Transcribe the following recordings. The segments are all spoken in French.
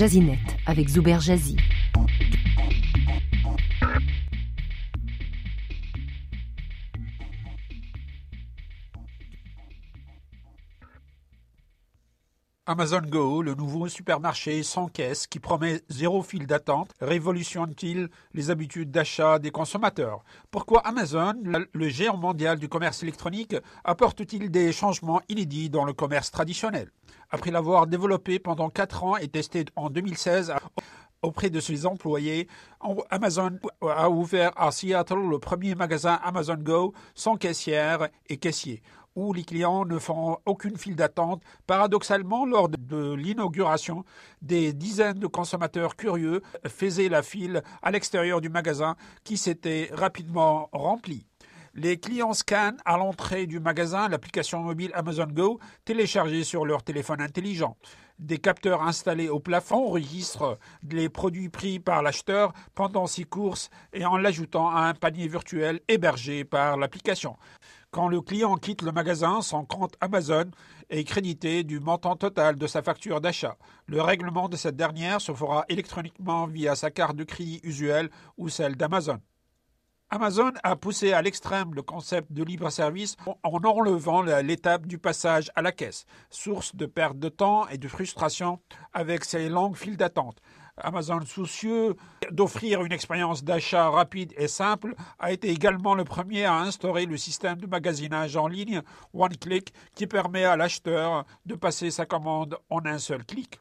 Jazinet avec Zuber Jazzy. Amazon Go, le nouveau supermarché sans caisse qui promet zéro fil d'attente, révolutionne-t-il les habitudes d'achat des consommateurs? Pourquoi Amazon, le géant mondial du commerce électronique, apporte-t-il des changements inédits dans le commerce traditionnel? Après l'avoir développé pendant 4 ans et testé en 2016 auprès de ses employés, Amazon a ouvert à Seattle le premier magasin Amazon Go sans caissière et caissier où les clients ne font aucune file d'attente. Paradoxalement, lors de l'inauguration, des dizaines de consommateurs curieux faisaient la file à l'extérieur du magasin qui s'était rapidement rempli. Les clients scannent à l'entrée du magasin l'application mobile Amazon Go téléchargée sur leur téléphone intelligent. Des capteurs installés au plafond enregistrent les produits pris par l'acheteur pendant ses courses et en l'ajoutant à un panier virtuel hébergé par l'application. Quand le client quitte le magasin, son compte Amazon est crédité du montant total de sa facture d'achat. Le règlement de cette dernière se fera électroniquement via sa carte de crédit usuelle ou celle d'Amazon. Amazon a poussé à l'extrême le concept de libre-service en enlevant l'étape du passage à la caisse, source de perte de temps et de frustration avec ses longues files d'attente. Amazon, soucieux d'offrir une expérience d'achat rapide et simple, a été également le premier à instaurer le système de magasinage en ligne One Click qui permet à l'acheteur de passer sa commande en un seul clic.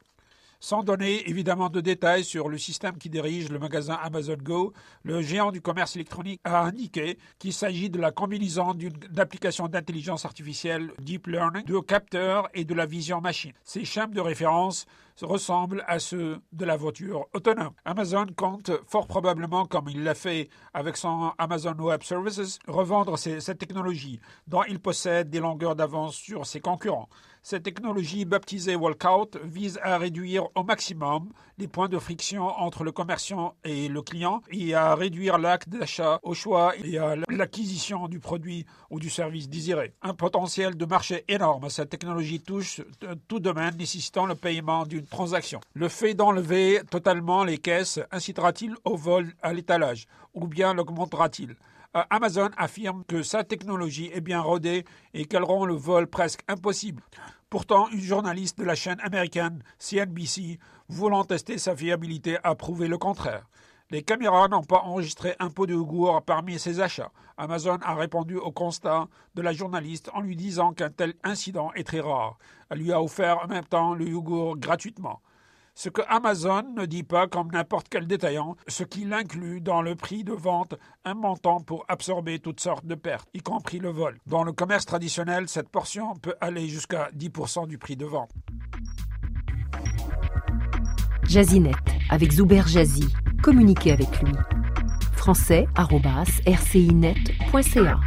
Sans donner évidemment de détails sur le système qui dirige le magasin Amazon Go, le géant du commerce électronique a indiqué qu'il s'agit de la combinaison d'une application d'intelligence artificielle Deep Learning, de capteurs et de la vision machine. Ces schémas de référence ressemblent à ceux de la voiture autonome. Amazon compte fort probablement, comme il l'a fait avec son Amazon Web Services, revendre cette technologie dont il possède des longueurs d'avance sur ses concurrents. Cette technologie baptisée Walkout vise à réduire au maximum les points de friction entre le commerçant et le client et à réduire l'acte d'achat au choix et à l'acquisition du produit ou du service désiré. Un potentiel de marché énorme. Cette technologie touche tout domaine nécessitant le paiement d'une transaction. Le fait d'enlever totalement les caisses incitera-t-il au vol à l'étalage ou bien l'augmentera-t-il? Euh, Amazon affirme que sa technologie est bien rodée et qu'elle rend le vol presque impossible. Pourtant, une journaliste de la chaîne américaine CNBC, voulant tester sa fiabilité, a prouvé le contraire. Les caméras n'ont pas enregistré un pot de yogourt parmi ses achats. Amazon a répondu au constat de la journaliste en lui disant qu'un tel incident est très rare. Elle lui a offert en même temps le yogourt gratuitement ce que Amazon ne dit pas comme n'importe quel détaillant, ce qu'il inclut dans le prix de vente un montant pour absorber toutes sortes de pertes, y compris le vol. Dans le commerce traditionnel, cette portion peut aller jusqu'à 10% du prix de vente. Jazinet avec Zuber Jazzy. Communiquez avec lui. français.rcinet.ca